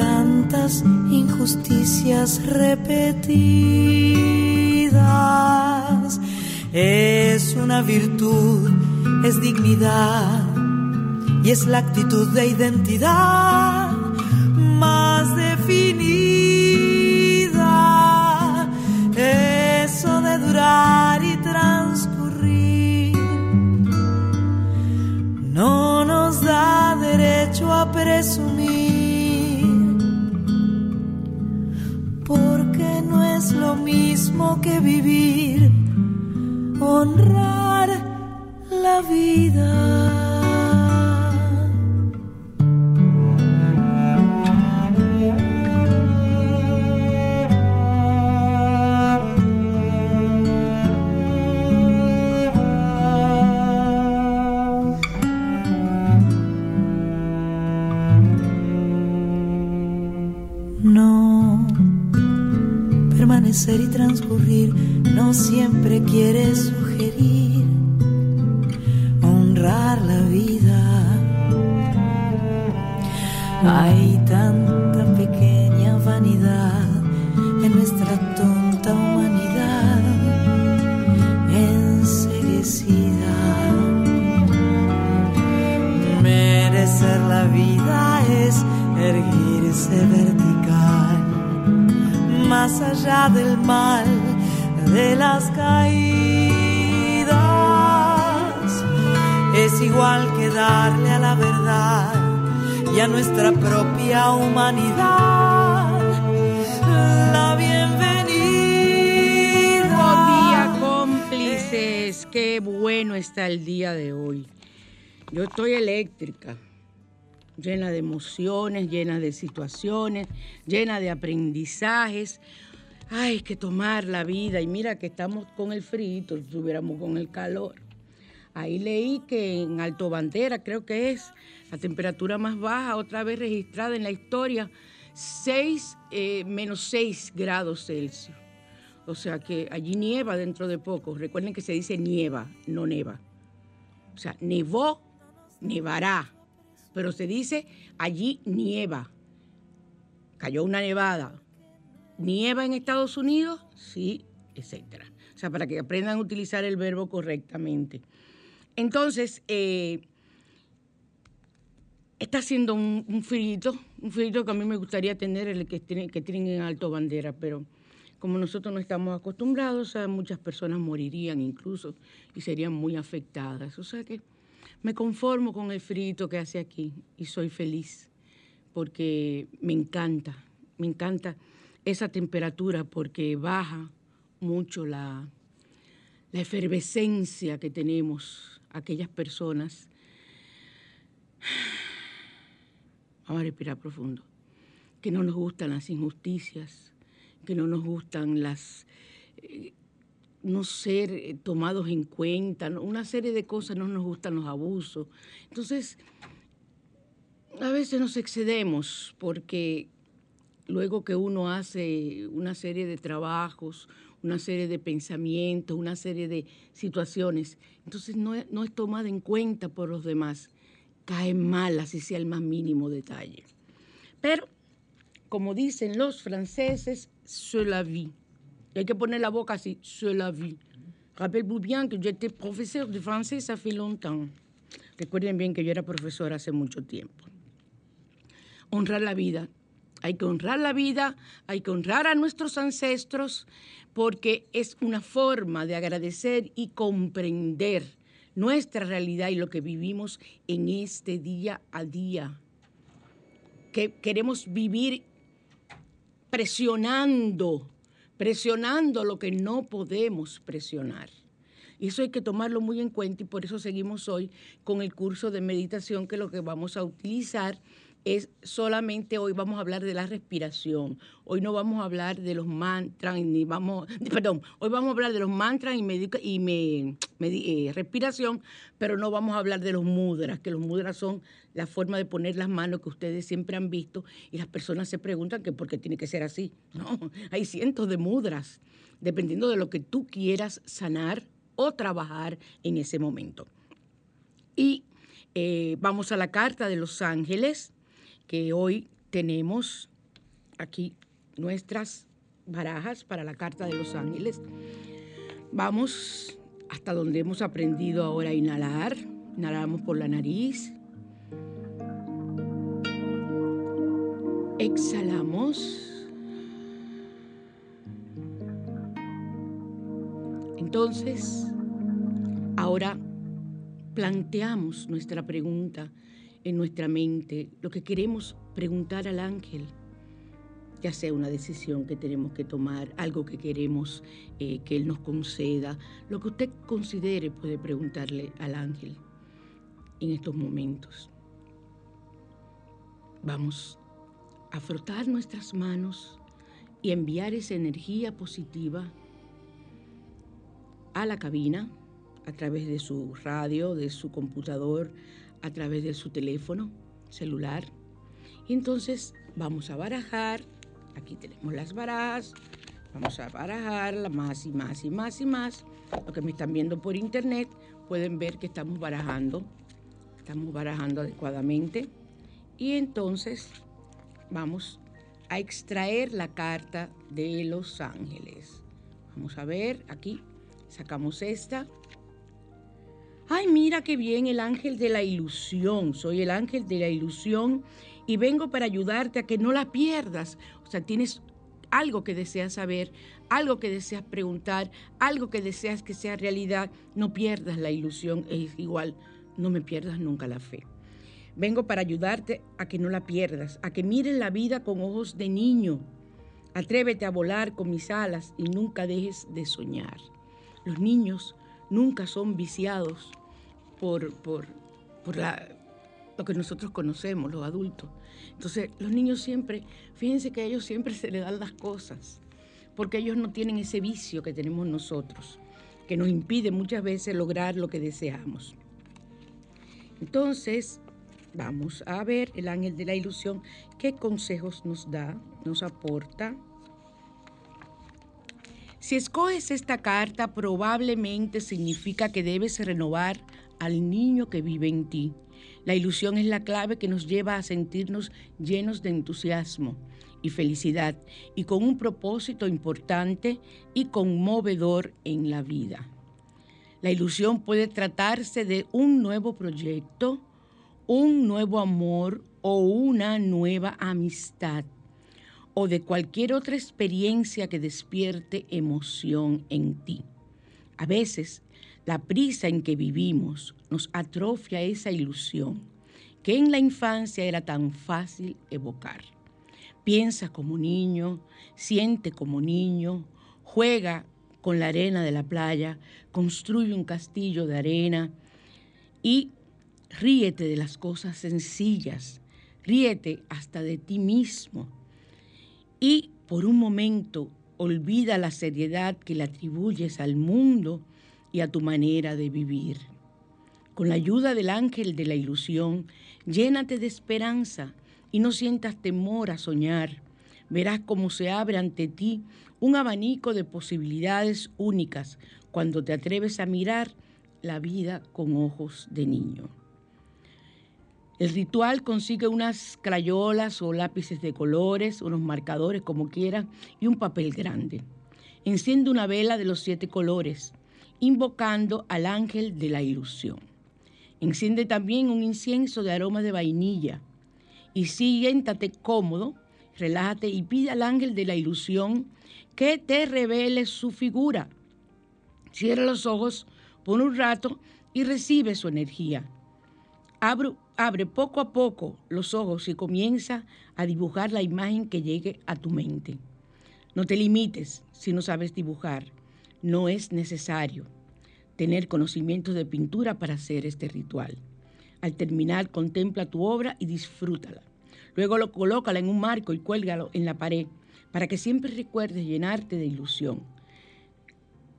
tantas injusticias repetidas. Es una virtud, es dignidad y es la actitud de identidad más definida. Eso de durar y transcurrir no nos da derecho a presumir lo mismo que vivir, honrar no siempre quiere Yo estoy eléctrica llena de emociones, llena de situaciones, llena de aprendizajes. Hay que tomar la vida y mira que estamos con el frío, estuviéramos con el calor. Ahí leí que en Alto Bandera, creo que es la temperatura más baja, otra vez registrada en la historia, 6, eh, menos 6 grados Celsius. O sea que allí nieva dentro de poco. Recuerden que se dice nieva, no neva. O sea, nevó, nevará pero se dice allí nieva. cayó una nevada, nieva en Estados Unidos, sí, etcétera. O sea, para que aprendan a utilizar el verbo correctamente. Entonces, eh, está haciendo un, un un frito que a mí me gustaría tener, el que, que tienen en alto bandera, pero como nosotros no estamos acostumbrados, muchas personas morirían incluso y serían muy afectadas. O sea que me conformo con el frito que hace aquí y soy feliz porque me encanta, me encanta esa temperatura porque baja mucho la, la efervescencia que tenemos aquellas personas. Vamos a respirar profundo. Que no nos gustan las injusticias, que no nos gustan las... Eh, no ser eh, tomados en cuenta, una serie de cosas no nos gustan los abusos. Entonces, a veces nos excedemos porque luego que uno hace una serie de trabajos, una serie de pensamientos, una serie de situaciones, entonces no, no es tomada en cuenta por los demás, cae mal así sea el más mínimo detalle. Pero, como dicen los franceses, se la vie. Hay que poner la boca así, se la vie. Rappelez-vous bien que j'étais professeur de ça fait longtemps. Recuerden bien que yo era profesora hace mucho tiempo. Honrar la vida. Hay que honrar la vida, hay que honrar a nuestros ancestros, porque es una forma de agradecer y comprender nuestra realidad y lo que vivimos en este día a día. Que queremos vivir presionando, presionando lo que no podemos presionar. Eso hay que tomarlo muy en cuenta y por eso seguimos hoy con el curso de meditación que lo que vamos a utilizar es solamente hoy vamos a hablar de la respiración. Hoy no vamos a hablar de los mantras, ni vamos, perdón, hoy vamos a hablar de los mantras y, y me, eh, respiración, pero no vamos a hablar de los mudras, que los mudras son la forma de poner las manos que ustedes siempre han visto y las personas se preguntan que por qué tiene que ser así. No, hay cientos de mudras, dependiendo de lo que tú quieras sanar o trabajar en ese momento. Y eh, vamos a la carta de los ángeles que hoy tenemos aquí nuestras barajas para la Carta de los Ángeles. Vamos hasta donde hemos aprendido ahora a inhalar. Inhalamos por la nariz. Exhalamos. Entonces, ahora planteamos nuestra pregunta en nuestra mente lo que queremos preguntar al ángel, ya sea una decisión que tenemos que tomar, algo que queremos eh, que él nos conceda, lo que usted considere puede preguntarle al ángel en estos momentos. Vamos a frotar nuestras manos y enviar esa energía positiva a la cabina a través de su radio, de su computador, a través de su teléfono celular. Y entonces vamos a barajar, aquí tenemos las barajas, vamos a barajarla más y más y más y más. Lo que me están viendo por internet pueden ver que estamos barajando, estamos barajando adecuadamente. Y entonces vamos a extraer la carta de los ángeles. Vamos a ver, aquí sacamos esta ay, mira qué bien el ángel de la ilusión, soy el ángel de la ilusión y vengo para ayudarte a que no la pierdas. O sea, tienes algo que deseas saber, algo que deseas preguntar, algo que deseas que sea realidad, no pierdas la ilusión, es igual, no me pierdas nunca la fe. Vengo para ayudarte a que no la pierdas, a que mires la vida con ojos de niño. Atrévete a volar con mis alas y nunca dejes de soñar. Los niños nunca son viciados por, por, lo que nosotros conocemos, los adultos. Entonces, los niños siempre, fíjense que a ellos siempre se les dan las cosas, porque ellos no tienen ese vicio que tenemos nosotros, que nos impide muchas veces lograr lo que deseamos. Entonces, vamos a ver el ángel de la ilusión, qué consejos nos da, nos aporta. Si escoges esta carta, probablemente significa que debes renovar al niño que vive en ti. La ilusión es la clave que nos lleva a sentirnos llenos de entusiasmo y felicidad y con un propósito importante y conmovedor en la vida. La ilusión puede tratarse de un nuevo proyecto, un nuevo amor o una nueva amistad o de cualquier otra experiencia que despierte emoción en ti. A veces, la prisa en que vivimos nos atrofia esa ilusión que en la infancia era tan fácil evocar. Piensa como niño, siente como niño, juega con la arena de la playa, construye un castillo de arena y ríete de las cosas sencillas, ríete hasta de ti mismo y por un momento olvida la seriedad que le atribuyes al mundo y a tu manera de vivir. Con la ayuda del ángel de la ilusión, llénate de esperanza y no sientas temor a soñar. Verás cómo se abre ante ti un abanico de posibilidades únicas cuando te atreves a mirar la vida con ojos de niño. El ritual consigue unas crayolas o lápices de colores, unos marcadores como quieran y un papel grande. Enciende una vela de los siete colores, invocando al ángel de la ilusión. Enciende también un incienso de aroma de vainilla y siéntate cómodo, relájate y pide al ángel de la ilusión que te revele su figura. Cierra los ojos por un rato y recibe su energía. Abre, abre poco a poco los ojos y comienza a dibujar la imagen que llegue a tu mente. No te limites si no sabes dibujar. No es necesario tener conocimientos de pintura para hacer este ritual. Al terminar, contempla tu obra y disfrútala. Luego lo colócala en un marco y cuélgalo en la pared para que siempre recuerdes llenarte de ilusión.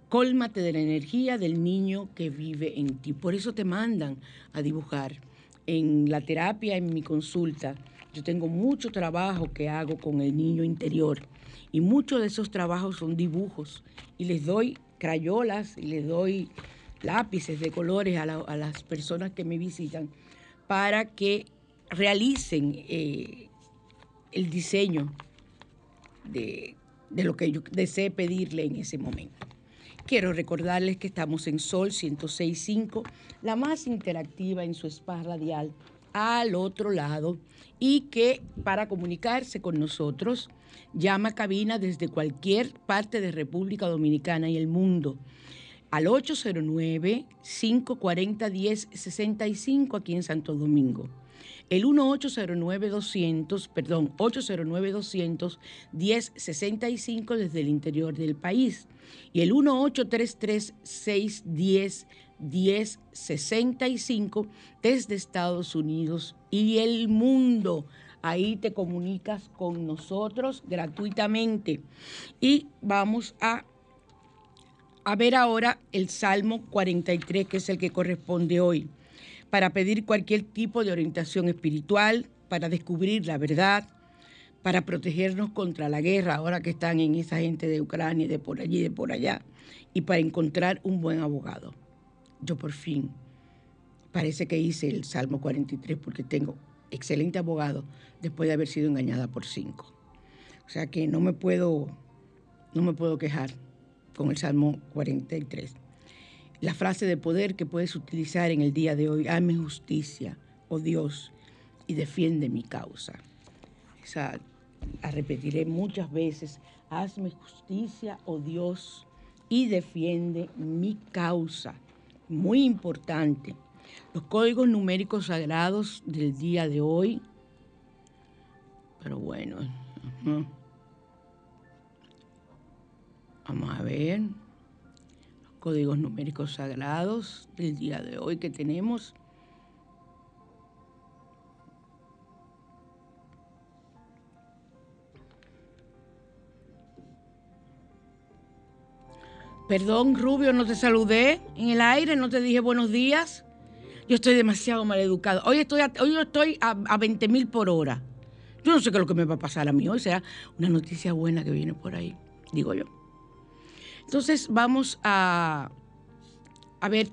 Cólmate de la energía del niño que vive en ti. Por eso te mandan a dibujar. En la terapia, en mi consulta, yo tengo mucho trabajo que hago con el niño interior y muchos de esos trabajos son dibujos y les doy crayolas y les doy lápices de colores a, las personas que me visitan para que realicen eh, el diseño de, de lo que yo desee pedirle en ese momento. Quiero recordarles que estamos en Sol 106.5, la más interactiva en su spa radial, al otro lado, y que para comunicarse con nosotros, llama a cabina desde cualquier parte de República Dominicana y el mundo al 809-540-1065 aquí en Santo Domingo. El 1809-200, perdón, 809-200-1065 desde el interior del país. Y el 1833-610-1065 desde Estados Unidos y el mundo. Ahí te comunicas con nosotros gratuitamente. Y vamos a a ver ahora el Salmo 43, que es el que corresponde hoy, para pedir cualquier tipo de orientación espiritual, para descubrir la verdad, para protegernos contra la guerra, ahora que están en esa gente de Ucrania, de por allí, de por allá, y para encontrar un buen abogado. Yo por fin parece que hice el Salmo 43 porque tengo excelente abogado después de haber sido engañada por cinco. O sea que no me puedo, no me puedo quejar con el Salmo 43. La frase de poder que puedes utilizar en el día de hoy, hazme justicia, oh Dios, y defiende mi causa. Esa la repetiré muchas veces, hazme justicia, oh Dios, y defiende mi causa. Muy importante. Los códigos numéricos sagrados del día de hoy, pero bueno. Vamos a ver los códigos numéricos sagrados del día de hoy que tenemos. Perdón, Rubio, no te saludé en el aire, no te dije buenos días. Yo estoy demasiado mal educado. Hoy estoy hoy estoy a, a 20 mil por hora. Yo no sé qué es lo que me va a pasar a mí hoy. Será una noticia buena que viene por ahí, digo yo. Entonces vamos a, a ver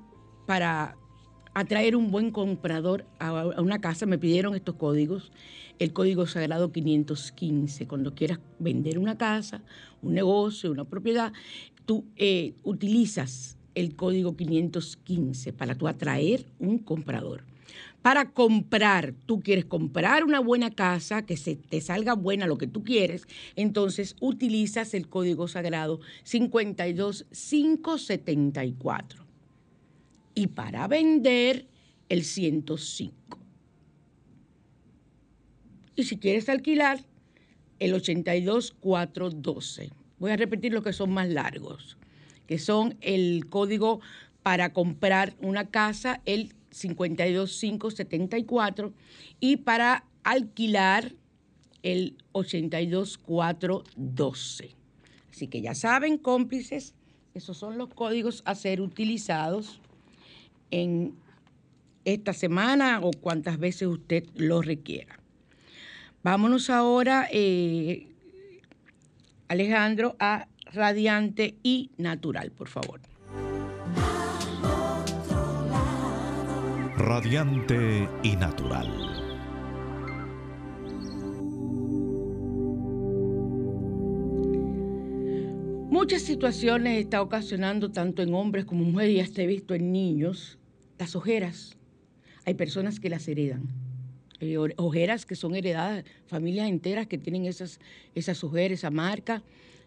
para atraer un buen comprador a, a una casa, me pidieron estos códigos. El código sagrado 515. Cuando quieras vender una casa, un negocio, una propiedad, tú eh, utilizas el código 515 para tú atraer un comprador. Para comprar, tú quieres comprar una buena casa, que se te salga buena lo que tú quieres, entonces utilizas el código sagrado 52574. Y para vender, el 105. Y si quieres alquilar, el 82412. Voy a repetir los que son más largos, que son el código para comprar una casa, el 52574, y para alquilar el 82412. Así que ya saben, cómplices, esos son los códigos a ser utilizados en esta semana o cuantas veces usted lo requiera. Vámonos ahora, eh, Alejandro, a radiante y natural, por favor. Radiante y natural. Muchas situaciones está ocasionando tanto en hombres como mujeres, y hasta he visto en niños, las ojeras. Hay personas que las heredan. Hay ojeras que son heredadas, familias enteras que tienen esas, esas ojeras, esa marca.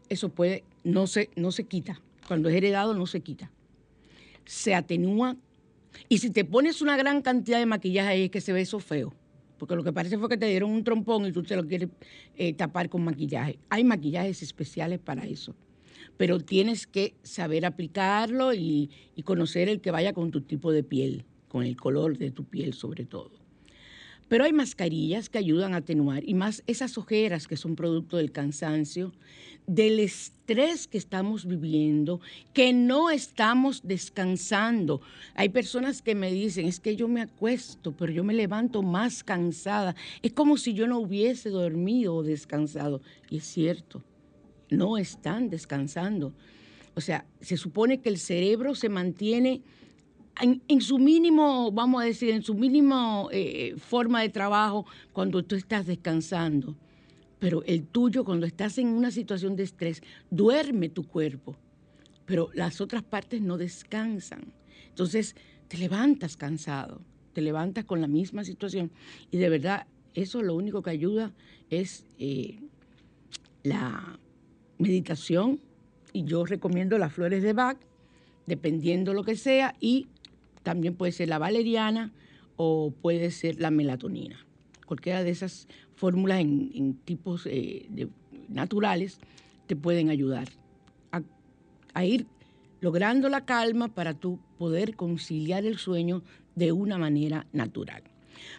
Eso puede, no se, no se quita. Cuando es heredado no se quita. Se atenúa. Y si te pones una gran cantidad de maquillaje ahí es que se ve eso feo. Porque lo que parece fue que te dieron un trompón y tú te lo quieres eh, tapar con maquillaje. Hay maquillajes especiales para eso pero tienes que saber aplicarlo y, conocer el que vaya con tu tipo de piel, con el color de tu piel sobre todo. Pero hay mascarillas que ayudan a atenuar y más esas ojeras que son producto del cansancio, del estrés que estamos viviendo, que no estamos descansando. Hay personas que me dicen, es que yo me acuesto, pero yo me levanto más cansada. Es como si yo no hubiese dormido o descansado. Y es cierto no están descansando. O sea, se supone que el cerebro se mantiene en, su mínimo, vamos a decir, en su mínimo eh, forma de trabajo cuando tú estás descansando. Pero el tuyo, cuando estás en una situación de estrés, duerme tu cuerpo, pero las otras partes no descansan. Entonces, te levantas cansado, te levantas con la misma situación. Y de verdad, eso lo único que ayuda es eh, la meditación y yo recomiendo las flores de Bach, dependiendo lo que sea, y también puede ser la valeriana o puede ser la melatonina. Cualquiera de esas fórmulas en, tipos eh, naturales te pueden ayudar a, ir logrando la calma para tú poder conciliar el sueño de una manera natural.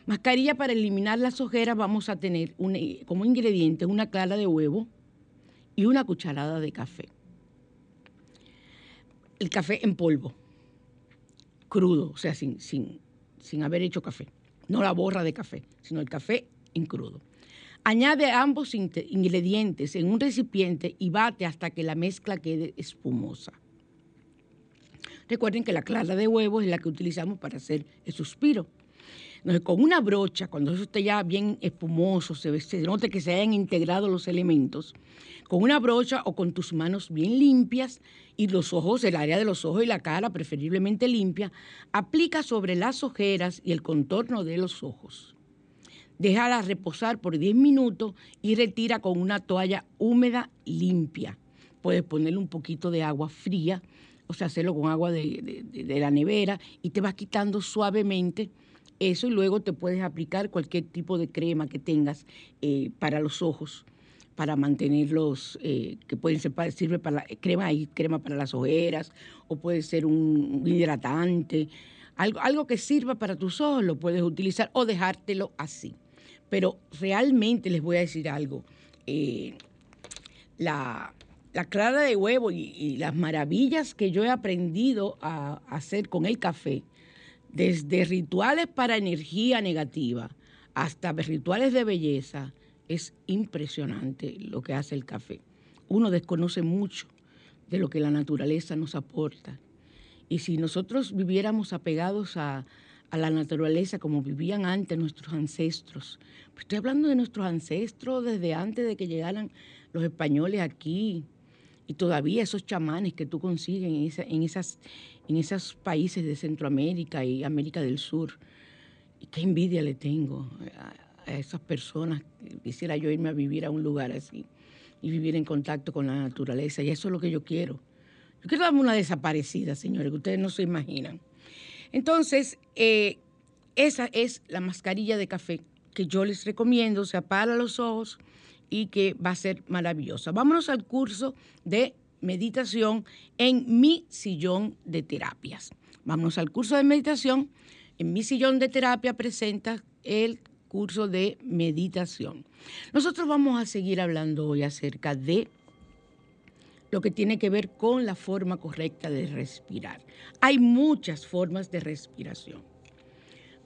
Mascarilla para eliminar las ojeras vamos a tener como ingrediente una clara de huevo, y una cucharada de café. El café en polvo, crudo, o sea, sin, sin, sin haber hecho café. No la borra de café, sino el café en crudo. Añade ambos ingredientes en un recipiente y bate hasta que la mezcla quede espumosa. Recuerden que la clara de huevo es la que utilizamos para hacer el suspiro. Con una brocha, cuando eso esté ya bien espumoso, se, se note que se hayan integrado los elementos, con una brocha o con tus manos bien limpias y los ojos, el área de los ojos y la cara preferiblemente limpia, aplica sobre las ojeras y el contorno de los ojos. Déjala reposar por 10 minutos y retira con una toalla húmeda limpia. Puedes ponerle un poquito de agua fría, o sea, hacerlo con agua de, de la nevera y te vas quitando suavemente eso y luego te puedes aplicar cualquier tipo de crema que tengas eh, para los ojos para mantenerlos, eh, que pueden ser, sirve para crema, hay crema para las ojeras, o puede ser un, hidratante, algo, algo que sirva para tus ojos lo puedes utilizar o dejártelo así. Pero realmente les voy a decir algo, eh, la, clara de huevo y, y, las maravillas que yo he aprendido a hacer con el café, desde rituales para energía negativa hasta rituales de belleza, es impresionante lo que hace el café. Uno desconoce mucho de lo que la naturaleza nos aporta. Y si nosotros viviéramos apegados a, la naturaleza como vivían antes nuestros ancestros. estoy hablando de nuestros ancestros desde antes de que llegaran los españoles aquí. Y todavía esos chamanes que tú consigues en, en, esas, en esos países de Centroamérica y América del Sur. Y qué envidia le tengo a, esas personas. Quisiera yo irme a vivir a un lugar así y vivir en contacto con la naturaleza. Y eso es lo que yo quiero. Yo quiero darme una desaparecida, señores, que ustedes no se imaginan. Entonces, eh, esa es la mascarilla de café que yo les recomiendo, se para los ojos y que va a ser maravillosa. Vámonos al curso de meditación en mi sillón de terapias. Vámonos al curso de meditación. En mi sillón de terapia presenta el curso de meditación. Nosotros vamos a seguir hablando hoy acerca de lo que tiene que ver con la forma correcta de respirar. Hay muchas formas de respiración,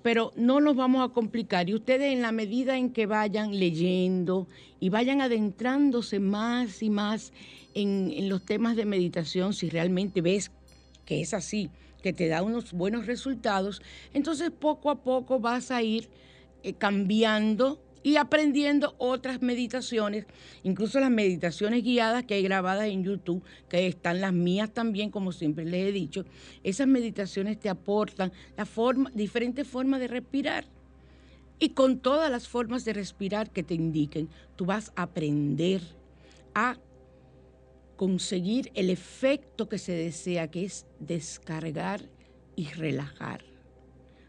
pero no nos vamos a complicar. Y ustedes en la medida en que vayan leyendo y vayan adentrándose más y más en, los temas de meditación, si realmente ves que es así, que te da unos buenos resultados, entonces poco a poco vas a ir eh, cambiando y aprendiendo otras meditaciones, incluso las meditaciones guiadas que hay grabadas en YouTube, que están las mías también, como siempre les he dicho. Esas meditaciones te aportan diferentes formas de respirar. Y con todas las formas de respirar que te indiquen, tú vas a aprender a conseguir el efecto que se desea, que es descargar y relajar.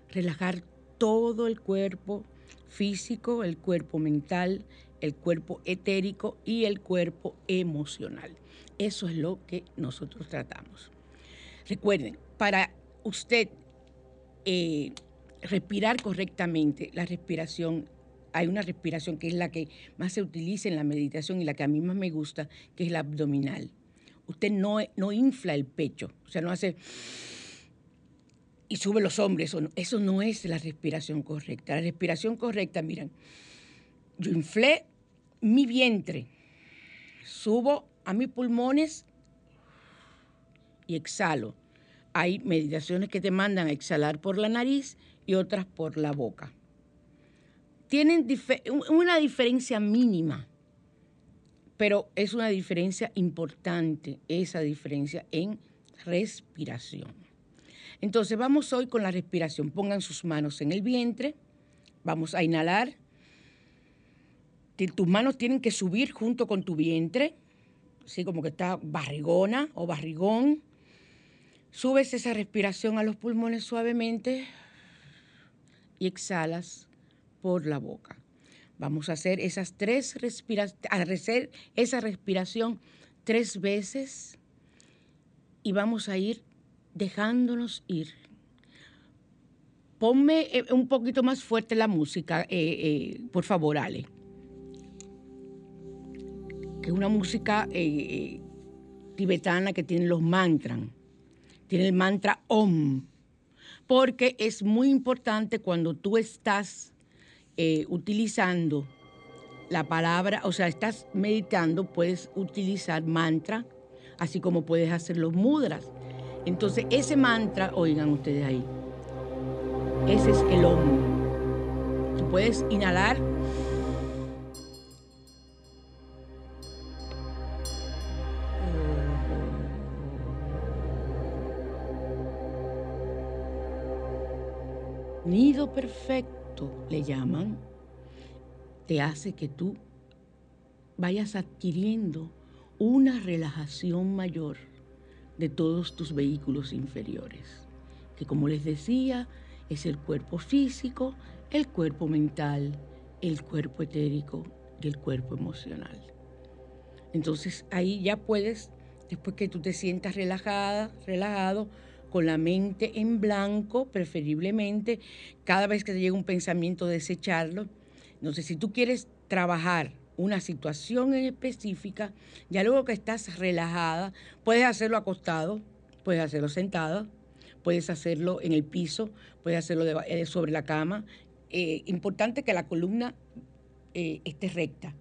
Relajar todo el cuerpo, físico, el cuerpo mental, el cuerpo etérico y el cuerpo emocional. Eso es lo que nosotros tratamos. Recuerden, para usted eh, respirar correctamente, la respiración, hay una respiración que es la que más se utiliza en la meditación y la que a mí más me gusta, que es la abdominal. Usted no, no infla el pecho, o sea, no hace y sube los hombres. Eso no, es la respiración correcta. La respiración correcta, miren, yo inflé mi vientre, subo a mis pulmones y exhalo. Hay meditaciones que te mandan a exhalar por la nariz y otras por la boca. Tienen una diferencia mínima, pero es una diferencia importante, esa diferencia en respiración. Entonces vamos hoy con la respiración. Pongan sus manos en el vientre. Vamos a inhalar. Tus manos tienen que subir junto con tu vientre, así como que está barrigona o barrigón. Subes esa respiración a los pulmones suavemente y exhalas por la boca. Vamos a hacer esas tres hacer esa respiración tres veces y vamos a ir dejándonos ir. Ponme eh, un poquito más fuerte la música, eh, eh, por favor, Ale. Que es una música tibetana que tiene los mantras. Tiene el mantra Om. Porque es muy importante cuando tú estás utilizando la palabra, o sea, estás meditando, puedes utilizar mantra, así como puedes hacer los mudras. Entonces, ese mantra, oigan ustedes ahí, ese es el Om. Tú puedes inhalar. Nido perfecto le llaman, te hace que tú vayas adquiriendo una relajación mayor de todos tus vehículos inferiores, que como les decía, es el cuerpo físico, el cuerpo mental, el cuerpo etérico y el cuerpo emocional. Entonces ahí ya puedes, después que tú te sientas relajada, relajado, con la mente en blanco, preferiblemente, cada vez que te llega un pensamiento, desecharlo. Entonces, si tú quieres trabajar una situación en específica, ya luego que estás relajada, puedes hacerlo acostado, puedes hacerlo sentado, puedes hacerlo en el piso, puedes hacerlo eh, sobre la cama. Eh, importante que la columna eh, esté recta.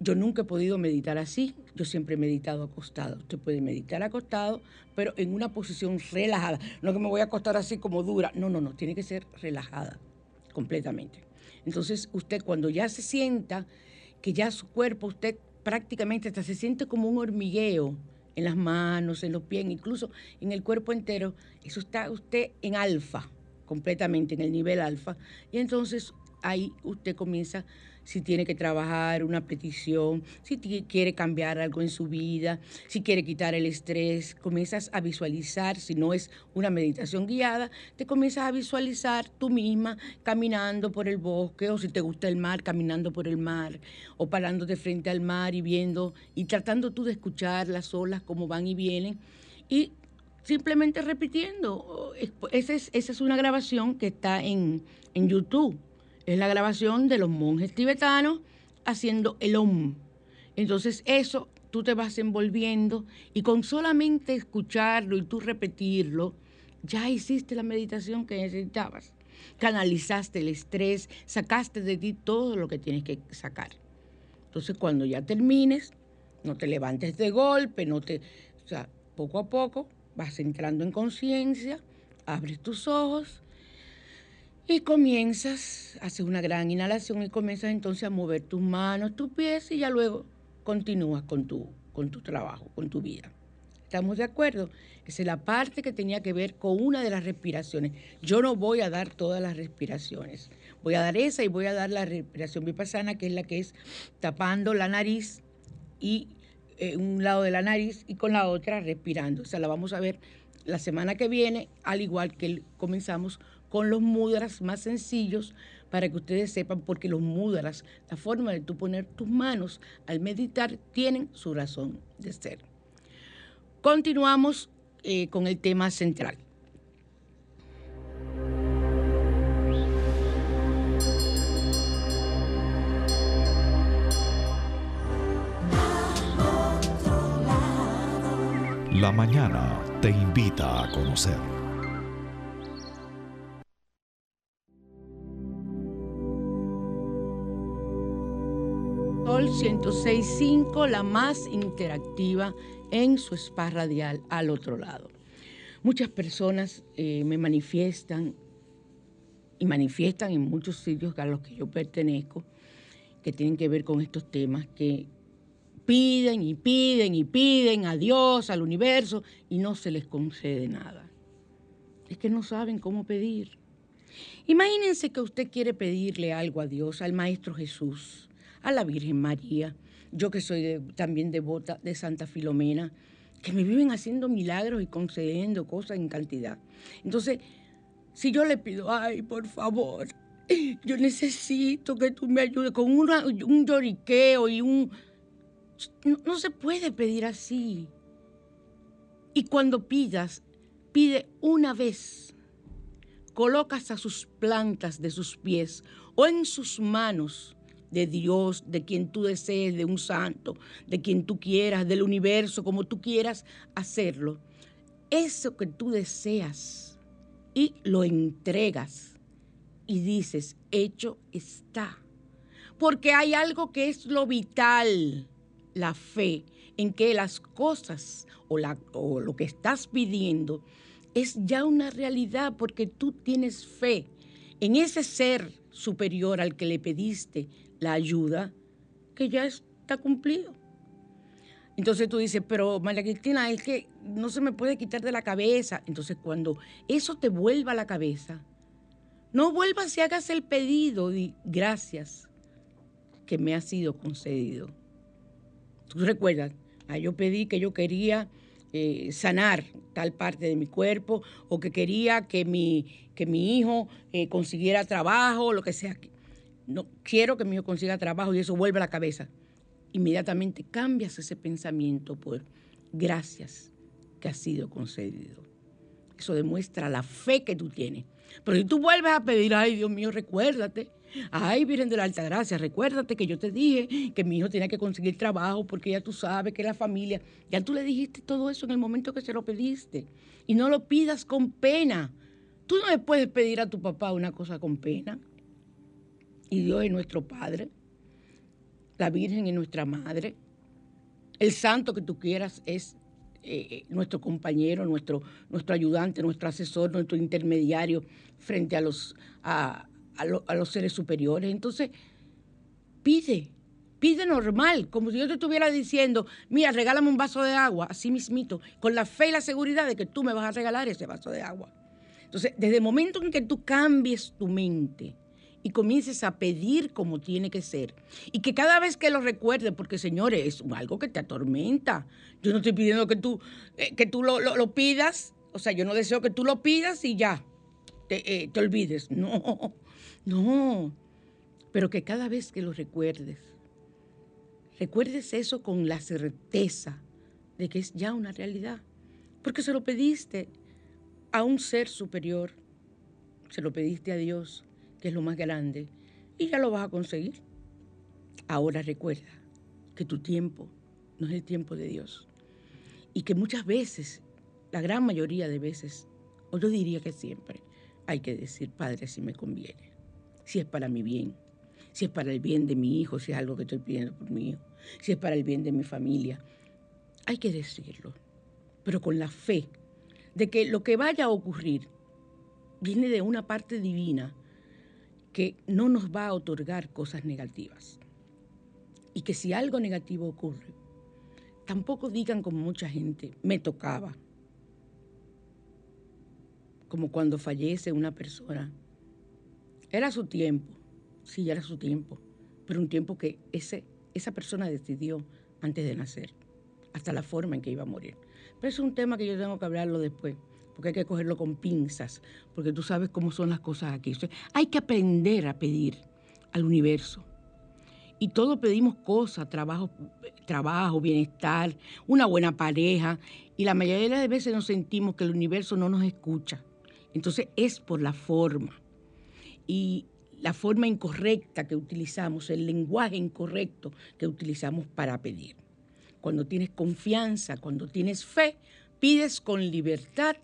yo nunca he podido meditar así, yo siempre he meditado acostado. Usted puede meditar acostado, pero en una posición relajada. No que me voy a acostar así como dura, no, no, no, tiene que ser relajada completamente. Entonces usted cuando ya se sienta que ya su cuerpo, usted prácticamente hasta se siente como un hormigueo en las manos, en los pies, incluso en el cuerpo entero, eso está usted en alfa, completamente en el nivel alfa. Y entonces ahí usted comienza si tiene que trabajar una petición, si quiere cambiar algo en su vida, si quiere quitar el estrés, comienzas a visualizar, si no es una meditación guiada, te comienzas a visualizar tú misma caminando por el bosque o si te gusta el mar, caminando por el mar o parándote frente al mar y viendo y tratando tú de escuchar las olas como van y vienen y simplemente repitiendo. Esa es, esa es una grabación que está en, en YouTube es la grabación de los monjes tibetanos haciendo el OM. Entonces eso tú te vas envolviendo y con solamente escucharlo y tú repetirlo, ya hiciste la meditación que necesitabas. Canalizaste el estrés, sacaste de ti todo lo que tienes que sacar. Entonces cuando ya termines, no te levantes de golpe, no te, o sea, poco a poco vas entrando en conciencia, abres tus ojos y comienzas, haces una gran inhalación y comienzas entonces a mover tus manos, tus pies y ya luego continúas con tu, con tu trabajo, con tu vida. ¿Estamos de acuerdo? Esa es la parte que tenía que ver con una de las respiraciones. Yo no voy a dar todas las respiraciones. Voy a dar esa y voy a dar la respiración vipassana, que es la que es tapando la nariz y eh, un lado de la nariz y con la otra respirando. O sea, la vamos a ver la semana que viene, al igual que comenzamos con los mudras más sencillos para que ustedes sepan, porque los mudras, la forma de tú poner tus manos al meditar, tienen su razón de ser. Continuamos eh, con el tema central. La mañana te invita a conocer. Sol 106.5, la más interactiva en su spa radial al otro lado. Muchas personas eh, me manifiestan y manifiestan en muchos sitios a los que yo pertenezco que tienen que ver con estos temas que piden y piden y piden a Dios, al universo y no se les concede nada. Es que no saben cómo pedir. Imagínense que usted quiere pedirle algo a Dios, al Maestro Jesús, a la Virgen María, yo que soy también devota de Santa Filomena, que me viven haciendo milagros y concediendo cosas en cantidad. Entonces, si yo le pido, ay, por favor, yo necesito que tú me ayudes con un lloriqueo y un... No, no se puede pedir así. Y cuando pidas, pide una vez. Colocas a sus plantas de sus pies o en sus manos de Dios, de quien tú desees, de un santo, de quien tú quieras, del universo, como tú quieras hacerlo. Eso que tú deseas y lo entregas y dices, hecho está. Porque hay algo que es lo vital, la fe, en que las cosas o, la, o lo que estás pidiendo es ya una realidad porque tú tienes fe en ese ser superior al que le pediste la ayuda, que ya está cumplido. Entonces tú dices, pero María Cristina, es que no se me puede quitar de la cabeza. Entonces cuando eso te vuelva a la cabeza, no vuelvas y hagas el pedido y gracias que me ha sido concedido. Tú recuerdas, ah, yo pedí que yo quería eh, sanar tal parte de mi cuerpo o que quería que mi, que mi hijo eh, consiguiera trabajo, lo que sea no quiero que mi hijo consiga trabajo y eso vuelve a la cabeza. Inmediatamente cambias ese pensamiento por gracias que ha sido concedido. Eso demuestra la fe que tú tienes. Pero si tú vuelves a pedir, ay Dios mío, recuérdate, ay Virgen de la Alta Gracia, recuérdate que yo te dije que mi hijo tenía que conseguir trabajo porque ya tú sabes que la familia, ya tú le dijiste todo eso en el momento que se lo pediste. Y no lo pidas con pena. Tú no le puedes pedir a tu papá una cosa con pena y Dios es nuestro Padre. la Virgen es nuestra madre. El santo que tú quieras es eh, nuestro compañero, nuestro, nuestro ayudante, nuestro asesor, nuestro intermediario frente a los, a, los seres superiores. Entonces, pide, pide normal, como si yo te estuviera diciendo, mira, regálame un vaso de agua, así mismito, con la fe y la seguridad de que tú me vas a regalar ese vaso de agua. Entonces, desde el momento en que tú cambies tu mente, y comiences a pedir como tiene que ser. Y que cada vez que lo recuerdes, porque señores, es algo que te atormenta. Yo no estoy pidiendo que tú, eh, que tú lo, pidas, o sea, yo no deseo que tú lo pidas y ya, te, eh, te olvides. No, no. Pero que cada vez que lo recuerdes, recuerdes eso con la certeza de que es ya una realidad. Porque se lo pediste a un ser superior, se lo pediste a Dios que es lo más grande, y ya lo vas a conseguir. Ahora recuerda que tu tiempo no es el tiempo de Dios. Y que muchas veces, la gran mayoría de veces, o yo diría que siempre, hay que decir, Padre, si me conviene, si es para mi bien, si es para el bien de mi hijo, si es algo que estoy pidiendo por hijo, si es para el bien de mi familia. Hay que decirlo, pero con la fe de que lo que vaya a ocurrir viene de una parte divina que no nos va a otorgar cosas negativas. Y que si algo negativo ocurre, tampoco digan como mucha gente, me tocaba. Como cuando fallece una persona. Era su tiempo, sí, era su tiempo, pero un tiempo que ese, esa persona decidió antes de nacer, hasta la forma en que iba a morir. Pero es un tema que yo tengo que hablarlo después porque hay que cogerlo con pinzas, porque tú sabes cómo son las cosas aquí. hay que aprender a pedir al universo. Y todos pedimos cosas, trabajo, trabajo, bienestar, una buena pareja, y la mayoría de veces nos sentimos que el universo no nos escucha. Entonces es por la forma. Y la forma incorrecta que utilizamos, el lenguaje incorrecto que utilizamos para pedir. Cuando tienes confianza, cuando tienes fe, pides con libertad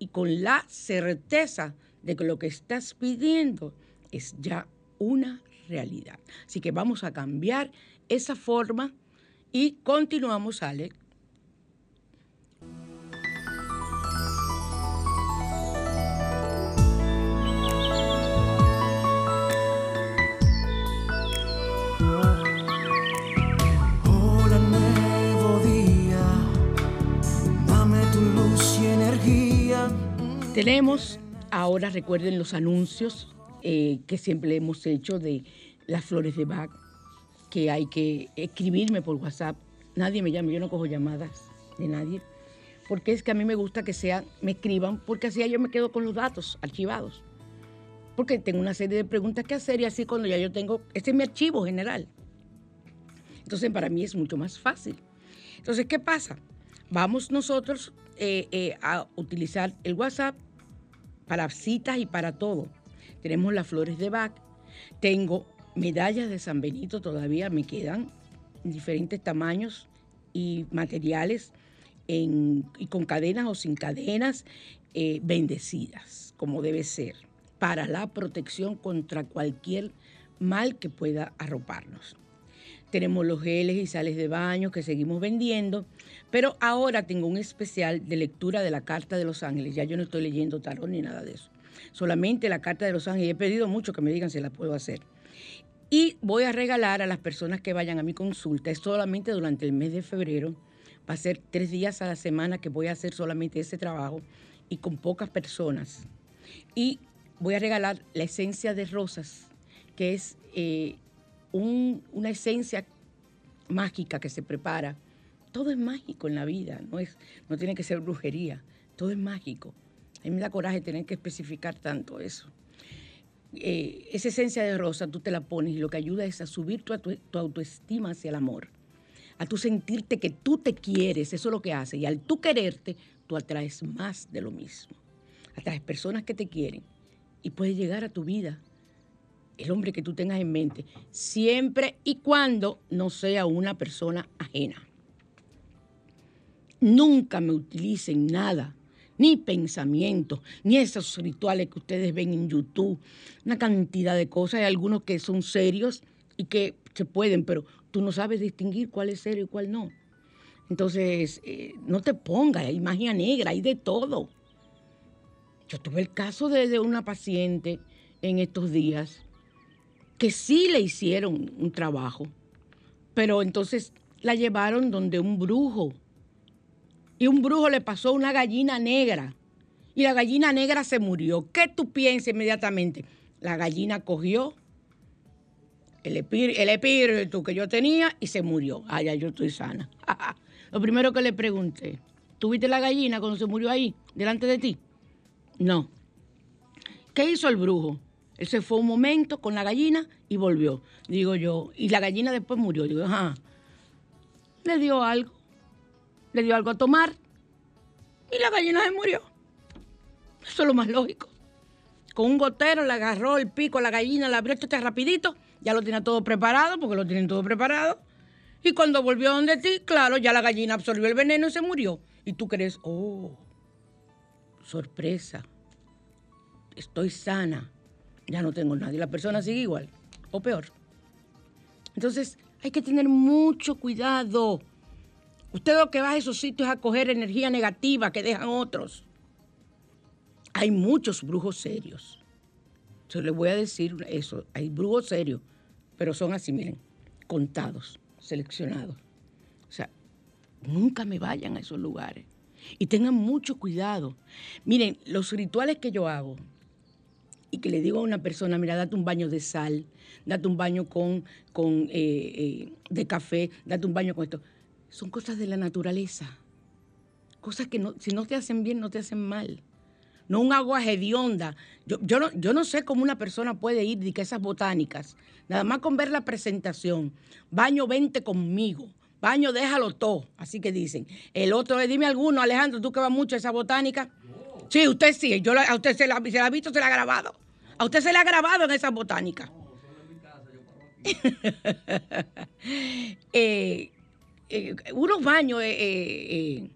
y con la certeza de que lo que estás pidiendo es ya una realidad. Así que vamos a cambiar esa forma y continuamos, Alex. Tenemos, ahora recuerden los anuncios eh, que siempre hemos hecho de las flores de Bach, que hay que escribirme por WhatsApp. Nadie me llama, yo no cojo llamadas de nadie, porque es que a mí me gusta que sean, me escriban, porque así yo me quedo con los datos archivados. Porque tengo una serie de preguntas que hacer y así cuando ya yo tengo, este es mi archivo general. Entonces para mí es mucho más fácil. Entonces, ¿qué pasa? Vamos nosotros eh, eh, a utilizar el WhatsApp para citas y para todo. Tenemos las flores de Bach, tengo medallas de San Benito, todavía me quedan en diferentes tamaños y materiales y con cadenas o sin cadenas eh, bendecidas, como debe ser, para la protección contra cualquier mal que pueda arroparnos. Tenemos los geles y sales de baño que seguimos vendiendo, pero ahora tengo un especial de lectura de la Carta de los Ángeles. Ya yo no estoy leyendo tarot ni nada de eso. Solamente la Carta de los Ángeles. He pedido mucho que me digan si la puedo hacer. Y voy a regalar a las personas que vayan a mi consulta, es solamente durante el mes de febrero, va a ser tres días a la semana que voy a hacer solamente ese trabajo y con pocas personas. Y voy a regalar la esencia de rosas, que es eh, una esencia mágica que se prepara. Todo es mágico en la vida, no, es, no tiene que ser brujería, todo es mágico. A mí me da coraje tener que especificar tanto eso. Eh, esa esencia de rosa tú te la pones y lo que ayuda es a subir tu, tu autoestima hacia el amor, a tú sentirte que tú te quieres, eso es lo que hace. Y al tú quererte, tú atraes más de lo mismo. Atraes personas que te quieren y puedes llegar a tu vida el hombre que tú tengas en mente, siempre y cuando no sea una persona ajena. Nunca me utilicen nada, ni pensamientos, ni esos rituales que ustedes ven en YouTube, una cantidad de cosas, hay algunos que son serios y que se pueden, pero tú no sabes distinguir cuál es serio y cuál no. Entonces, eh, no te pongas, hay magia negra, hay de todo. Yo tuve el caso de, una paciente en estos días que sí le hicieron un trabajo, pero entonces la llevaron donde un brujo. Y un brujo le pasó una gallina negra. Y la gallina negra se murió. ¿Qué tú piensas inmediatamente? La gallina cogió el, espíritu que yo tenía y se murió. Ah, ya yo estoy sana. Lo primero que le pregunté, ¿tuviste la gallina cuando se murió ahí, delante de ti? No. ¿Qué hizo el brujo? Él se fue un momento con la gallina y volvió. Digo yo, y la gallina después murió. Digo, ajá. Le dio algo. Le dio algo a tomar. Y la gallina se murió. Eso es lo más lógico. Con un gotero le agarró el pico a la gallina, la abrió este rapidito. Ya lo tiene todo preparado, porque lo tienen todo preparado. Y cuando volvió donde ti, claro, ya la gallina absorbió el veneno y se murió. Y tú crees, oh, sorpresa, estoy sana, ya no tengo nadie. La persona sigue igual o peor. Entonces, hay que tener mucho cuidado. Usted lo que va a esos sitios es a coger energía negativa que dejan otros. Hay muchos brujos serios. Yo les voy a decir eso. Hay brujos serios, pero son así, miren, contados seleccionados. O sea, nunca me vayan a esos lugares. Y tengan mucho cuidado. Miren, los rituales que yo hago y que le digo a una persona, mira, date un baño de sal, date un baño con, con eh, eh, de café, date un baño con esto, son cosas de la naturaleza. Cosas que no, si no te hacen bien, no te hacen mal. No un agua hedionda. Yo, yo, no, yo no sé cómo una persona puede ir de que esas botánicas Nada más con ver la presentación. Baño, vente conmigo. Baño, déjalo todo. Así que dicen. El otro, dime alguno, Alejandro, tú que vas mucho a esa botánica. Sí, usted sí. Yo a usted se la, se la ha visto, se la ha grabado. A usted se le ha grabado en esa botánica. eh, eh, unos baños eh, eh,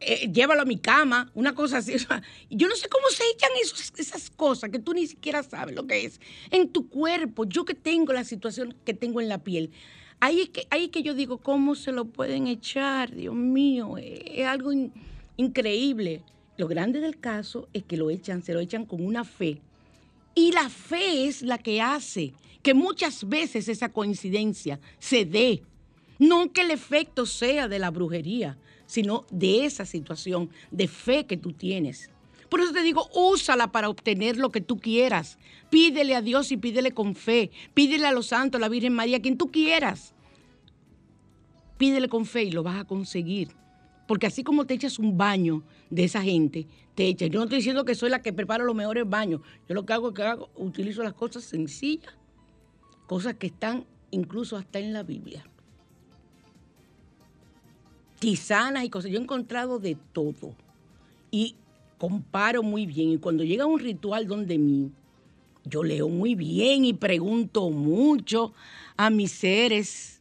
eh, llévalo a mi cama, una cosa así. yo no sé cómo se echan esas cosas que tú ni siquiera sabes lo que es. En tu cuerpo, yo que tengo la situación que tengo en la piel. Ahí es que, ahí que yo digo, ¿cómo se lo pueden echar? Dios mío, es, algo increíble. Lo grande del caso es que lo echan, se lo echan con una fe. Y la fe es la que hace que muchas veces esa coincidencia se dé. No que el efecto sea de la brujería, sino de esa situación de fe que tú tienes. Por eso te digo, úsala para obtener lo que tú quieras. Pídele a Dios y pídele con fe. Pídele a los santos, a la Virgen María, a quien tú quieras. Pídele con fe y lo vas a conseguir. Porque así como te echas un baño de esa gente, te echas. Yo no estoy diciendo que soy la que prepara los mejores baños. Yo lo que hago es que hago, utilizo las cosas sencillas, cosas que están incluso hasta en la Biblia tisanas y cosas. Yo he encontrado de todo. Y comparo muy bien. Y cuando llega un ritual donde mí, yo leo muy bien y pregunto mucho a mis seres,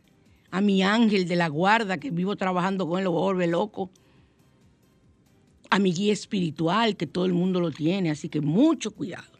a mi ángel de la guarda que vivo trabajando con él, lo vuelve loco, a mi guía espiritual, que todo el mundo lo tiene, así que mucho cuidado.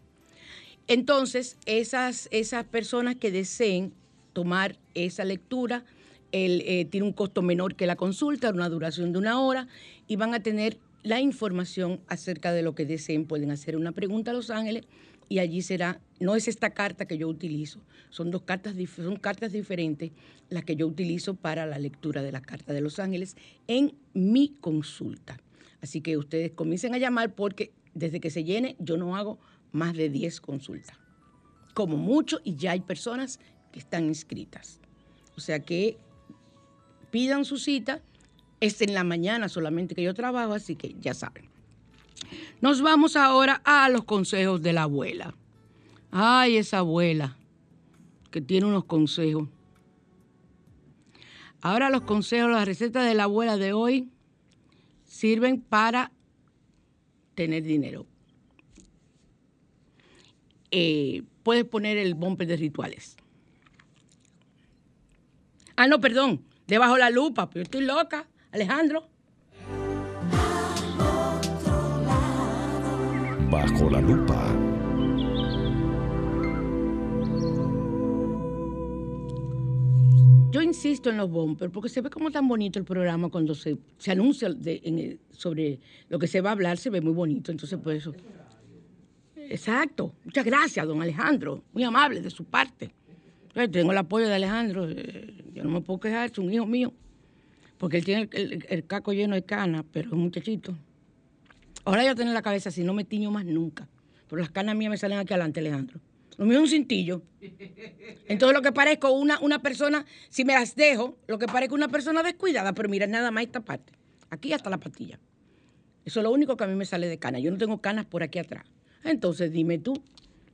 Entonces, esas, esas personas que deseen tomar esa lectura, él, eh, tiene un costo menor que la consulta, una duración de una hora, y van a tener la información acerca de lo que deseen. Pueden hacer una pregunta a Los Ángeles y allí será, no es esta carta que yo utilizo, son dos cartas, son cartas diferentes las que yo utilizo para la lectura de la carta de Los Ángeles en mi consulta. Así que ustedes comiencen a llamar porque desde que se llene yo no hago más de 10 consultas. Como mucho y ya hay personas que están inscritas. O sea que pidan su cita. Es en la mañana solamente que yo trabajo, así que ya saben. Nos vamos ahora a los consejos de la abuela. Ay, esa abuela que tiene unos consejos. Ahora los consejos, las recetas de la abuela de hoy sirven para tener dinero. Eh, puedes poner el bumper de rituales. Ah, no, perdón debajo la lupa. Pero estoy loca, Alejandro. Bajo la lupa. yo insisto en los bumpers porque se ve como tan bonito el programa cuando se, se anuncia sobre lo que se va a hablar, se ve muy bonito. Entonces, por eso. Exacto. Muchas gracias, don Alejandro. Muy amable de su parte. Tengo el apoyo de Alejandro. eh, Yo no me puedo quejar, es un hijo mío. Porque él tiene el, el- el caco lleno de canas, pero es un muchachito. Ahora yo tengo la cabeza así, no me tiño más nunca. Pero las canas mías me salen aquí adelante, Alejandro. Lo mío es un cintillo. Entonces lo que parezco una, una persona, si me las dejo, lo que parezco una persona descuidada, pero mira nada más esta parte. Aquí hasta la patilla. Eso es lo único que a mí me sale de canas. Yo no tengo canas por aquí atrás. Entonces dime tú,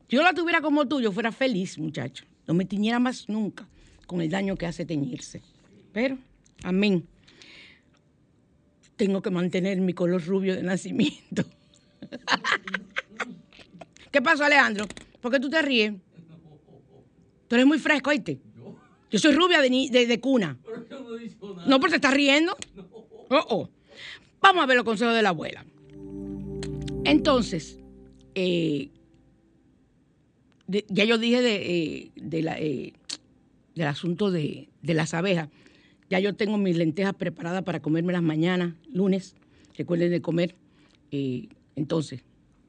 si yo la tuviera como tú, yo fuera feliz, muchacho. No me tiñera más nunca con el daño que hace teñirse. Pero, amén. Tengo que mantener mi color rubio de nacimiento. ¿Qué pasó, Alejandro? ¿Por qué tú te ríes? Tú eres muy fresco, ¿oíste? Yo soy rubia de, ni- de- de cuna. No, pero te estás riendo. Oh, oh. Vamos a ver los consejos de la abuela. Entonces, eh, ya yo dije eh, de la, eh, del asunto de las abejas. Ya yo tengo mis lentejas preparadas para comerme las mañanas, lunes. Recuerden de comer. Eh, entonces,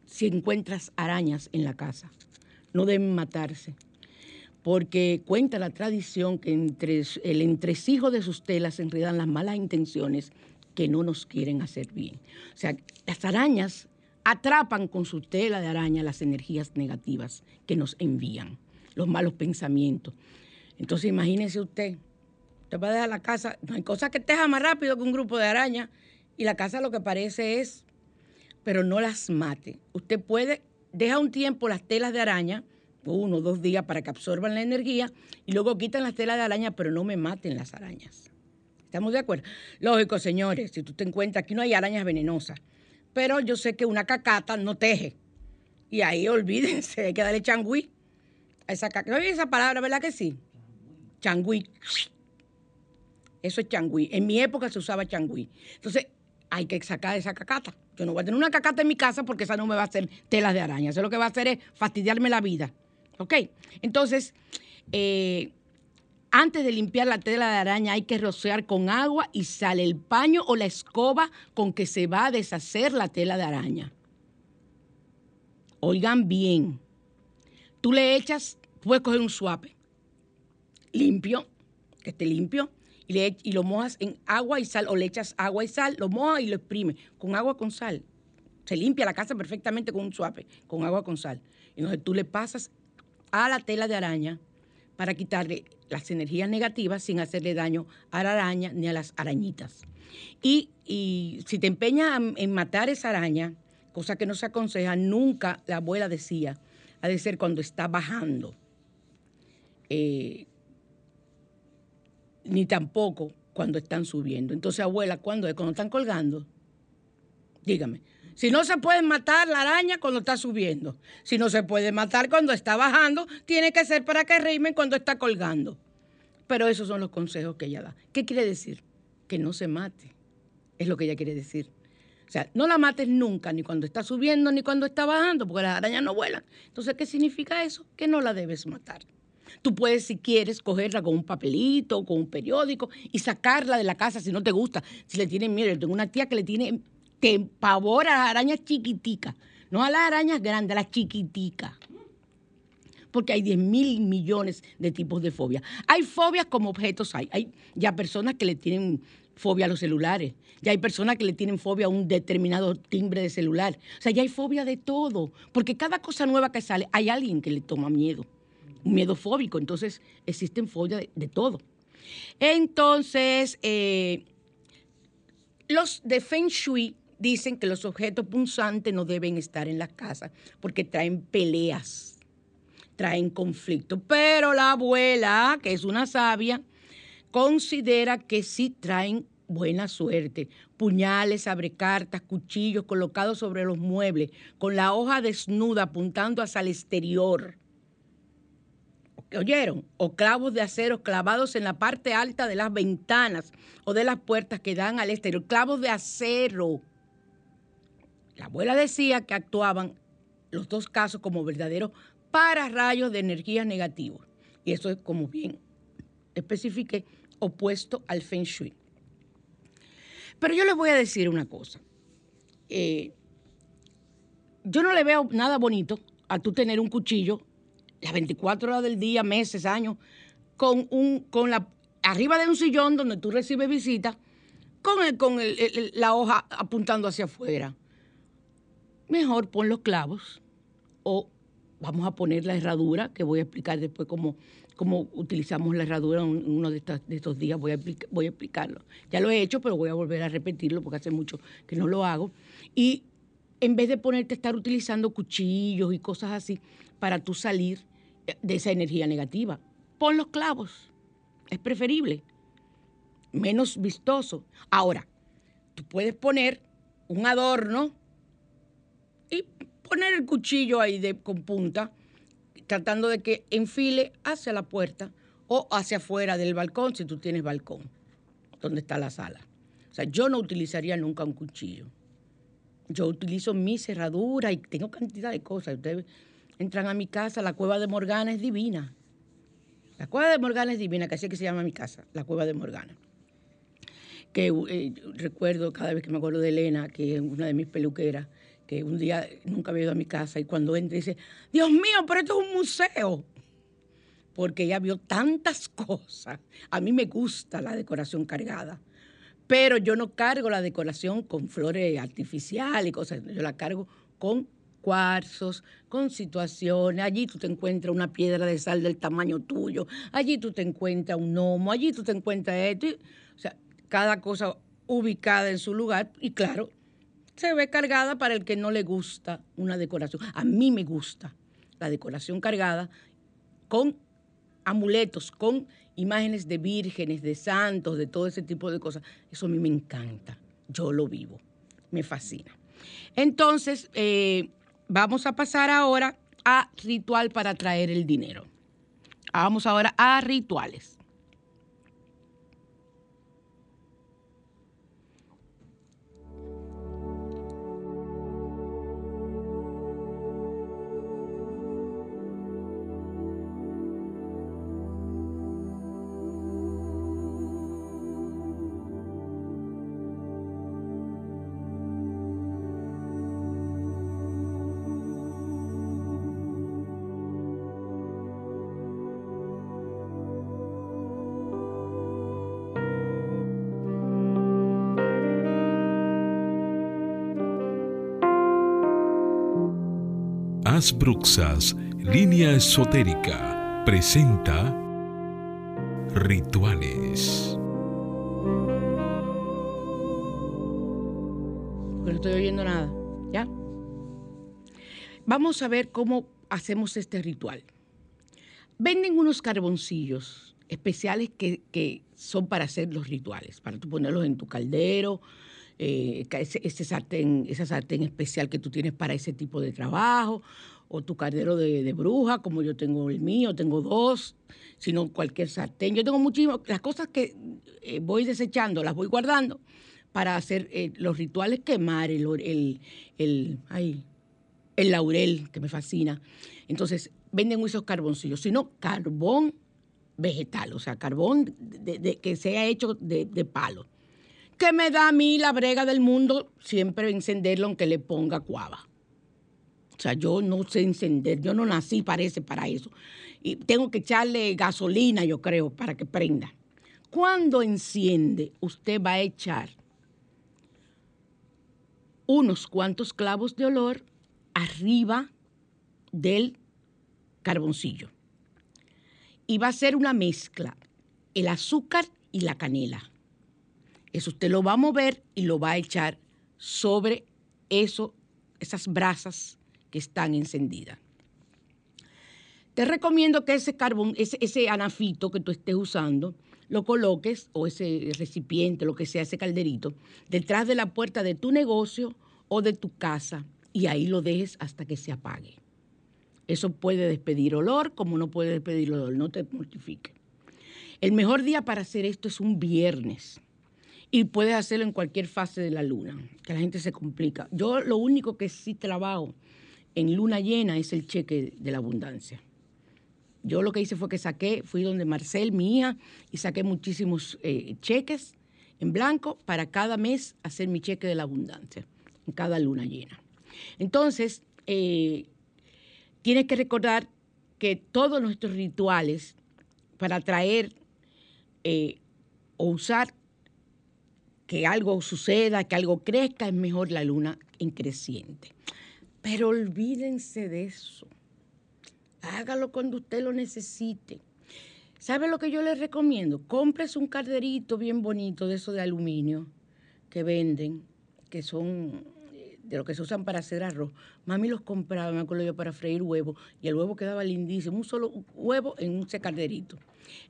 si encuentras arañas en la casa, no deben matarse. Porque cuenta la tradición que entre el entresijo de sus telas se enredan las malas intenciones que no nos quieren hacer bien. O sea, las arañas atrapan con su tela de araña las energías negativas que nos envían, los malos pensamientos. Entonces imagínese usted, usted va a dejar la casa, no hay cosa que teja más rápido que un grupo de arañas y la casa lo que parece es, pero no las mate. Usted puede, deja un tiempo las telas de araña, uno o dos días para que absorban la energía y luego quitan las telas de araña, pero no me maten las arañas. ¿Estamos de acuerdo? Lógico, señores, si tú te encuentras, aquí no hay arañas venenosas, pero yo sé que una cacata no teje. Y ahí olvídense, hay que darle changüí a esa cacata. ¿No esa palabra, verdad que sí? Changüí. Eso es changüí. En mi época se usaba changüí. Entonces, hay que sacar esa cacata. Yo no voy a tener una cacata en mi casa porque esa no me va a hacer telas de araña. Eso lo que va a hacer es fastidiarme la vida. ¿Ok? Entonces, eh, antes de limpiar la tela de araña hay que rociar con agua y sal el paño o la escoba con que se va a deshacer la tela de araña. Oigan bien, tú le echas, puedes coger un suape limpio, que esté limpio, y, le, y lo mojas en agua y sal, o le echas agua y sal, lo mojas y lo exprimes con agua con sal. Se limpia la casa perfectamente con un suape, con agua con sal. Entonces tú le pasas a la tela de araña para quitarle las energías negativas sin hacerle daño a la araña ni a las arañitas. Y, y si te empeñas en, en matar esa araña, cosa que no se aconseja, nunca la abuela decía, ha de ser cuando está bajando. Eh, ni tampoco cuando están subiendo. Entonces, abuela, ¿cuándo es? Cuando están colgando. Dígame. Si no se puede matar la araña cuando está subiendo, si no se puede matar cuando está bajando, tiene que ser para que rimen cuando está colgando. Pero esos son los consejos que ella da. ¿Qué quiere decir? Que no se mate. Es lo que ella quiere decir. O sea, no la mates nunca, ni cuando está subiendo, ni cuando está bajando, porque las arañas no vuelan. Entonces, ¿qué significa eso? Que no la debes matar. Tú puedes, si quieres, cogerla con un papelito con un periódico y sacarla de la casa si no te gusta. Si le tienen miedo, yo tengo una tía que le tiene te pavor a las arañas chiquiticas. No a las arañas grandes, a las chiquiticas. Porque hay 10 mil millones de tipos de fobia. Hay fobias como objetos, hay. Hay ya personas que le tienen fobia a los celulares. Ya hay personas que le tienen fobia a un determinado timbre de celular. O sea, ya hay fobia de todo. Porque cada cosa nueva que sale, hay alguien que le toma miedo miedo fóbico. Entonces, existen fobias de, todo. Entonces, eh, los de Feng Shui dicen que los objetos punzantes no deben estar en las casas porque traen peleas, traen conflictos. Pero la abuela, que es una sabia, considera que sí traen buena suerte. Puñales, abrecartas, cuchillos colocados sobre los muebles, con la hoja desnuda apuntando hacia el exterior. ¿Oyeron? O clavos de acero clavados en la parte alta de las ventanas o de las puertas que dan al exterior. Clavos de acero. La abuela decía que actuaban los dos casos como verdaderos pararrayos de energías negativas. Y eso es como bien especifiqué, opuesto al Feng Shui. Pero yo les voy a decir una cosa. Eh, yo no le veo nada bonito a tú tener un cuchillo las 24 horas del día, meses, años, con, un, con la, arriba de un sillón donde tú recibes visitas, con, el, con la hoja apuntando hacia afuera. Mejor pon los clavos o vamos a poner la herradura, que voy a explicar después cómo, cómo utilizamos la herradura en uno de, estos días, voy a, voy a explicarlo. Ya lo he hecho, pero voy a volver a repetirlo porque hace mucho que no lo hago. Y en vez de ponerte a estar utilizando cuchillos y cosas así para tú salir de esa energía negativa. Pon los clavos, es preferible, menos vistoso. Ahora, tú puedes poner un adorno y poner el cuchillo ahí de, con punta, tratando de que enfile hacia la puerta o hacia afuera del balcón, si tú tienes balcón, donde está la sala. O sea, yo no utilizaría nunca un cuchillo. Yo utilizo mi cerradura y tengo cantidad de cosas. Ustedes entran a mi casa, la cueva de Morgana es divina. La cueva de Morgana es divina, que así es que se llama mi casa, la cueva de Morgana. Que eh, recuerdo cada vez que me acuerdo de Elena, que es una de mis peluqueras, que un día nunca había ido a mi casa y cuando entra dice, Dios mío, pero esto es un museo. Porque ella vio tantas cosas. A mí me gusta la decoración cargada, pero yo no cargo la decoración con flores artificiales y cosas, yo la cargo con cuarzos, con situaciones. Allí tú te encuentras una piedra de sal del tamaño tuyo, allí tú te encuentras un gnomo, allí tú te encuentras esto. o sea, cada cosa ubicada en su lugar y claro, se ve cargada para el que no le gusta una decoración. A mí me gusta la decoración cargada con amuletos, con imágenes de vírgenes, de santos, de todo ese tipo de cosas. Eso a mí me encanta. Yo lo vivo. Me fascina. Entonces, eh, Vamos a pasar ahora a ritual para traer el dinero. Vamos ahora a rituales. Bruxas, línea esotérica, presenta Rituales. no estoy oyendo nada, ¿ya? Vamos a ver cómo hacemos este ritual. Venden unos carboncillos especiales que, son para hacer los rituales, para tú ponerlos en tu caldero, eh, ese, sartén, esa sartén especial que tú tienes para ese tipo de trabajo, o tu caldero de, bruja, como yo tengo el mío, tengo dos, sino cualquier sartén. Yo tengo muchísimas, las cosas que eh, voy desechando, las voy guardando para hacer eh, los rituales, quemar el, el, el, el laurel, que me fascina. Entonces, venden esos carboncillos, sino carbón vegetal, o sea, carbón de, que sea hecho de palo que me da a mí la brega del mundo siempre encenderlo aunque le ponga cuava. O sea, yo no sé encender, yo no nací, parece, para eso. Y tengo que echarle gasolina, yo creo, para que prenda. Cuando enciende, usted va a echar unos cuantos clavos de olor arriba del carboncillo. Y va a ser una mezcla, el azúcar y la canela. Eso usted lo va a mover y lo va a echar sobre eso, esas brasas que están encendidas. Te recomiendo que ese carbón, ese, anafito que tú estés usando, lo coloques, o ese recipiente, lo que sea, ese calderito, detrás de la puerta de tu negocio o de tu casa y ahí lo dejes hasta que se apague. Eso puede despedir olor como no puede despedir olor, no te mortifique. El mejor día para hacer esto es un viernes y puedes hacerlo en cualquier fase de la luna, que la gente se complica. Yo lo único que sí trabajo en luna llena es el cheque de la abundancia. yo lo que hice fue que saqué, fui donde Marcel, mi hija, y saqué muchísimos eh, cheques en blanco para cada mes hacer mi cheque de la abundancia, en cada luna llena. Entonces, eh, tienes que recordar que todos nuestros rituales para atraer eh, o usar que algo suceda, que algo crezca, es mejor la luna en creciente. Pero olvídense de eso. Hágalo cuando usted lo necesite. ¿Sabe lo que yo les recomiendo? Cómprese un calderito bien bonito de eso de aluminio que venden, que son eh, de lo que se usan para hacer arroz. Mami los compraba, me acuerdo yo, para freír huevo, y el huevo quedaba lindísimo, un solo huevo en ese calderito.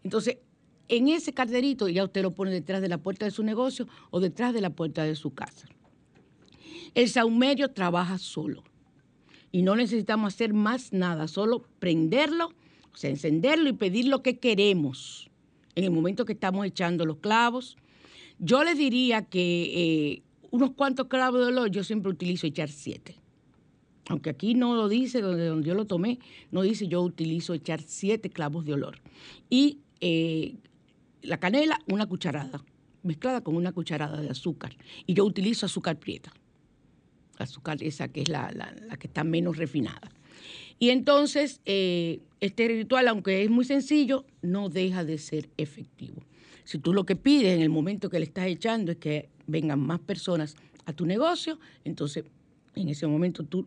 Entonces, en ese calderito ya usted lo pone detrás de la puerta de su negocio o detrás de la puerta de su casa. El saumerio trabaja solo y no necesitamos hacer más nada, solo prenderlo, o sea, encenderlo y pedir lo que queremos en el momento que estamos echando los clavos. Yo le diría que eh, unos cuantos clavos de olor yo siempre utilizo echar siete. Aunque aquí no lo dice, donde, donde yo lo tomé, no dice yo utilizo echar siete clavos de olor. Y eh, la canela, una cucharada, mezclada con una cucharada de azúcar. Y yo utilizo azúcar prieta azúcar esa que es la, que está menos refinada. Y entonces, eh, este ritual, aunque es muy sencillo, no deja de ser efectivo. Si tú lo que pides en el momento que le estás echando es que vengan más personas a tu negocio, entonces en ese momento tú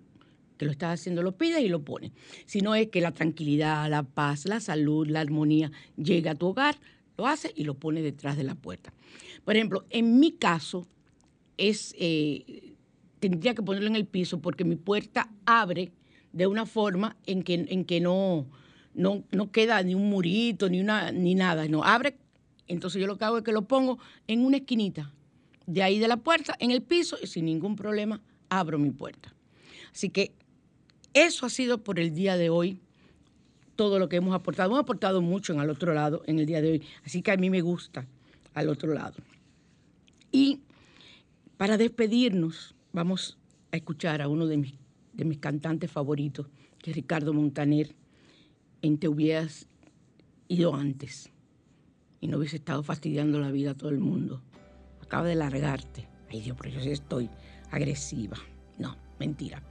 que lo estás haciendo lo pides y lo pones. Si no es que la tranquilidad, la paz, la salud, la armonía llegue a tu hogar, lo haces y lo pones detrás de la puerta. Por ejemplo, en mi caso es eh, tendría que ponerlo en el piso porque mi puerta abre de una forma en que, en que no, no, no queda ni un murito, ni, una, ni nada, no, abre. Entonces yo lo que hago es que lo pongo en una esquinita de ahí de la puerta, en el piso, y sin ningún problema abro mi puerta. Así que eso ha sido por el día de hoy todo lo que hemos aportado. Hemos aportado mucho en el otro lado en el día de hoy, así que a mí me gusta al otro lado. Y para despedirnos, vamos a escuchar a uno de mis, de mis cantantes favoritos, que es Ricardo Montaner, en Te hubieras ido antes y no hubiese estado fastidiando la vida a todo el mundo. Acaba de largarte. Ay Dios, pero yo sí estoy agresiva. No, mentira.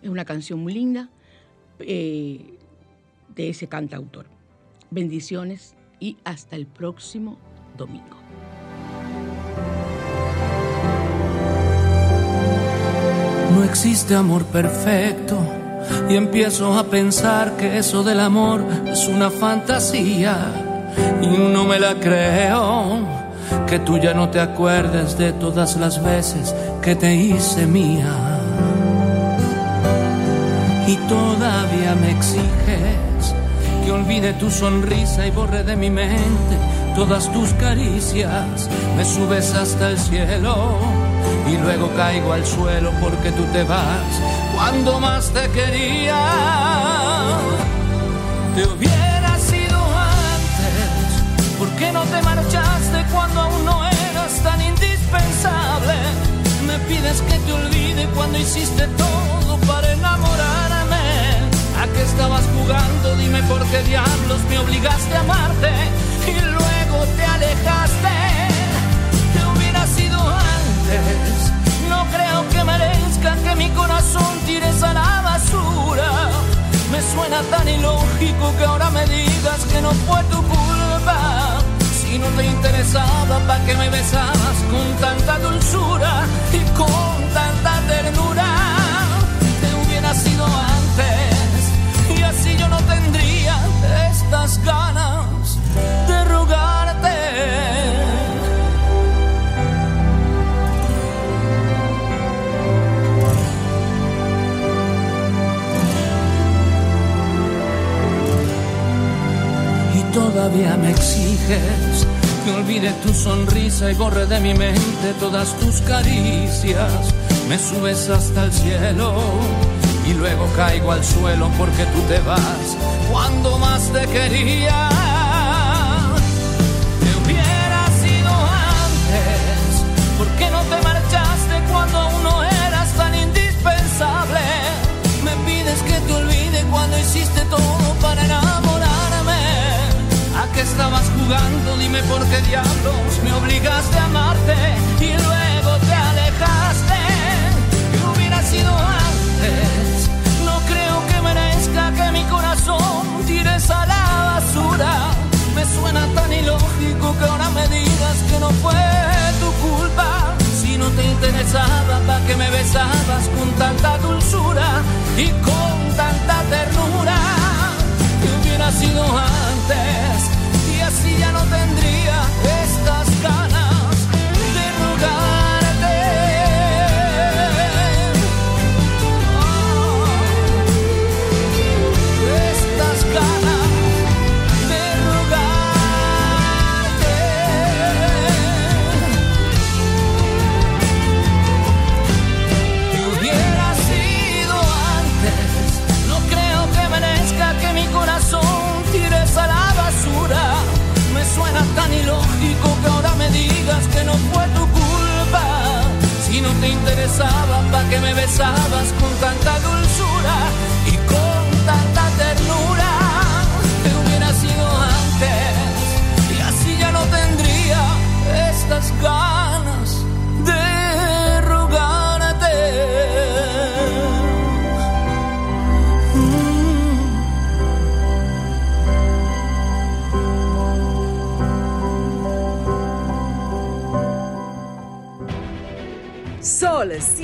Es una canción muy linda eh, de ese cantautor. Bendiciones y hasta el próximo domingo. No existe amor perfecto y empiezo a pensar que eso del amor es una fantasía y no me la creo. Que tú ya no te acuerdes de todas las veces que te hice mía. Y todavía me exiges olvide tu sonrisa y borre de mi mente todas tus caricias. Me subes hasta el cielo y luego caigo al suelo porque tú te vas cuando más te quería. Te hubiera sido antes, ¿por qué no te marchaste cuando aún no eras tan indispensable? Me pides que te olvide cuando hiciste todo para enamorarme. ¿A qué estabas jugando? Dime por qué diablos me obligaste a amarte y luego te alejaste no creo que merezca que mi corazón tires a la basura. Me suena tan ilógico que ahora me digas que no fue tu culpa. Si no te interesaba, ¿para qué me besabas con tanta dulzura y con tanta ternura? Todavía me exiges que olvide tu sonrisa y borre de mi mente todas tus caricias. Me subes hasta el cielo y luego caigo al suelo porque tú te vas cuando más te quería. Te hubiera sido antes, ¿por qué no te marchaste cuando aún no eras tan indispensable? Me pides que te olvide cuando hiciste todo para enamorarme diablos me obligaste a amarte y luego te alejaste. ¿Qué hubiera sido antes? No creo que merezca que mi corazón tires a la basura. Me suena tan ilógico que ahora me digas que no fue tu culpa. Si no te interesaba, ¿para que me besabas con tanta dulzura y con tanta ternura? ¿Qué hubiera sido antes? Así ya no tendría estas ganas interesaba, ¿para qué me besabas con tanta dulzura